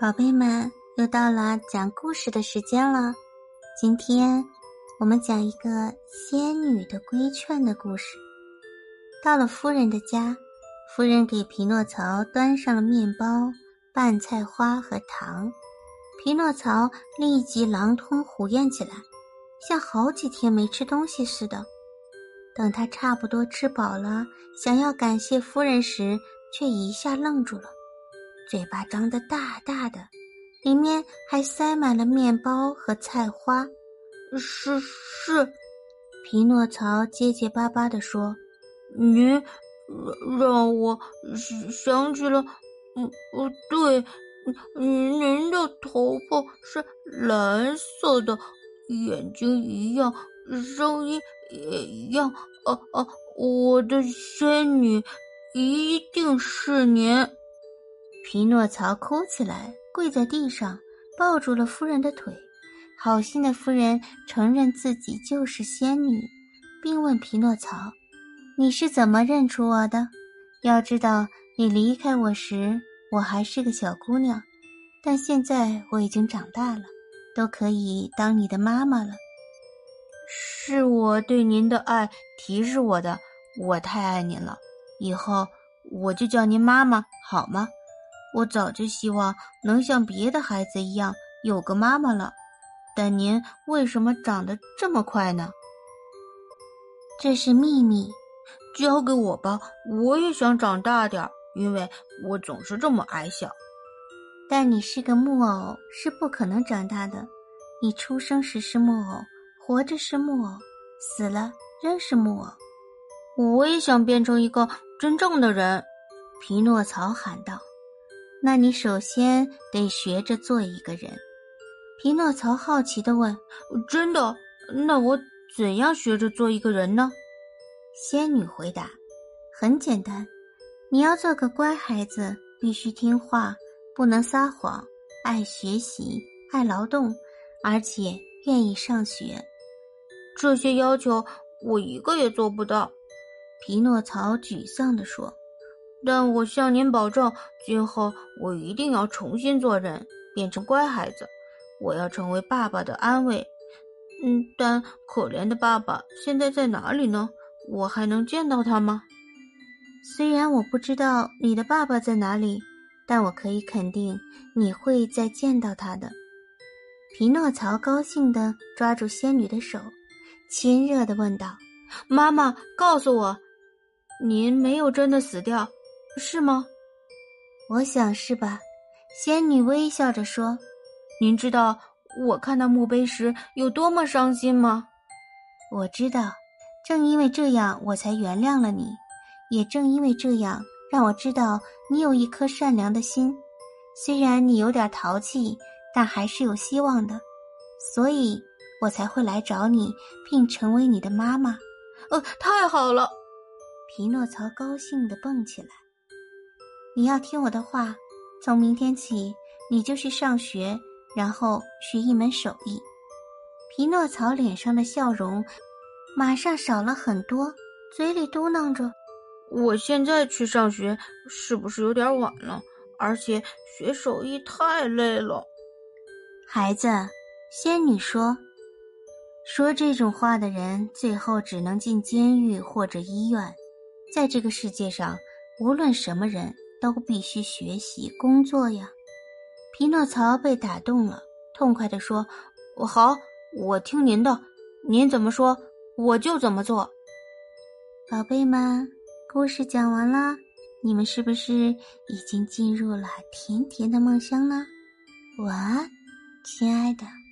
宝贝们，又到了讲故事的时间了。今天我们讲一个仙女的规劝的故事。到了夫人的家，夫人给匹诺曹端上了面包、拌菜花和糖。匹诺曹立即狼吞虎咽起来，像好几天没吃东西似的。等他差不多吃饱了，想要感谢夫人时，却一下愣住了。嘴巴张得大大的，里面还塞满了面包和菜花。是是，匹诺曹结结巴巴地说：“您让让我想起了，嗯哦对，您的头发是蓝色的，眼睛一样，声音也一样。啊啊，我的仙女一定是您。”匹诺曹哭起来，跪在地上，抱住了夫人的腿。好心的夫人承认自己就是仙女，并问匹诺曹：“你是怎么认出我的？要知道，你离开我时，我还是个小姑娘，但现在我已经长大了，都可以当你的妈妈了。是我对您的爱提示我的，我太爱您了。以后我就叫您妈妈，好吗？”我早就希望能像别的孩子一样有个妈妈了，但您为什么长得这么快呢？这是秘密，交给我吧。我也想长大点儿，因为我总是这么矮小。但你是个木偶，是不可能长大的。你出生时是木偶，活着是木偶，死了仍是木偶。我也想变成一个真正的人，匹诺曹喊道。那你首先得学着做一个人。匹诺曹好奇地问：“真的？那我怎样学着做一个人呢？”仙女回答：“很简单，你要做个乖孩子，必须听话，不能撒谎，爱学习，爱劳动，而且愿意上学。这些要求我一个也做不到。”匹诺曹沮丧地说。但我向您保证，今后我一定要重新做人，变成乖孩子。我要成为爸爸的安慰。嗯，但可怜的爸爸现在在哪里呢？我还能见到他吗？虽然我不知道你的爸爸在哪里，但我可以肯定你会再见到他的。匹诺曹高兴地抓住仙女的手，亲热地问道：“妈妈，告诉我，您没有真的死掉。”是吗？我想是吧。仙女微笑着说：“您知道我看到墓碑时有多么伤心吗？”我知道，正因为这样，我才原谅了你。也正因为这样，让我知道你有一颗善良的心。虽然你有点淘气，但还是有希望的。所以我才会来找你，并成为你的妈妈。呃，太好了！匹诺曹高兴地蹦起来。你要听我的话，从明天起，你就去上学，然后学一门手艺。匹诺曹脸上的笑容马上少了很多，嘴里嘟囔着：“我现在去上学是不是有点晚了？而且学手艺太累了。”孩子，仙女说：“说这种话的人，最后只能进监狱或者医院。在这个世界上，无论什么人。”都必须学习工作呀！匹诺曹被打动了，痛快地说：“好，我听您的，您怎么说我就怎么做。”宝贝们，故事讲完了，你们是不是已经进入了甜甜的梦乡呢？晚安，亲爱的。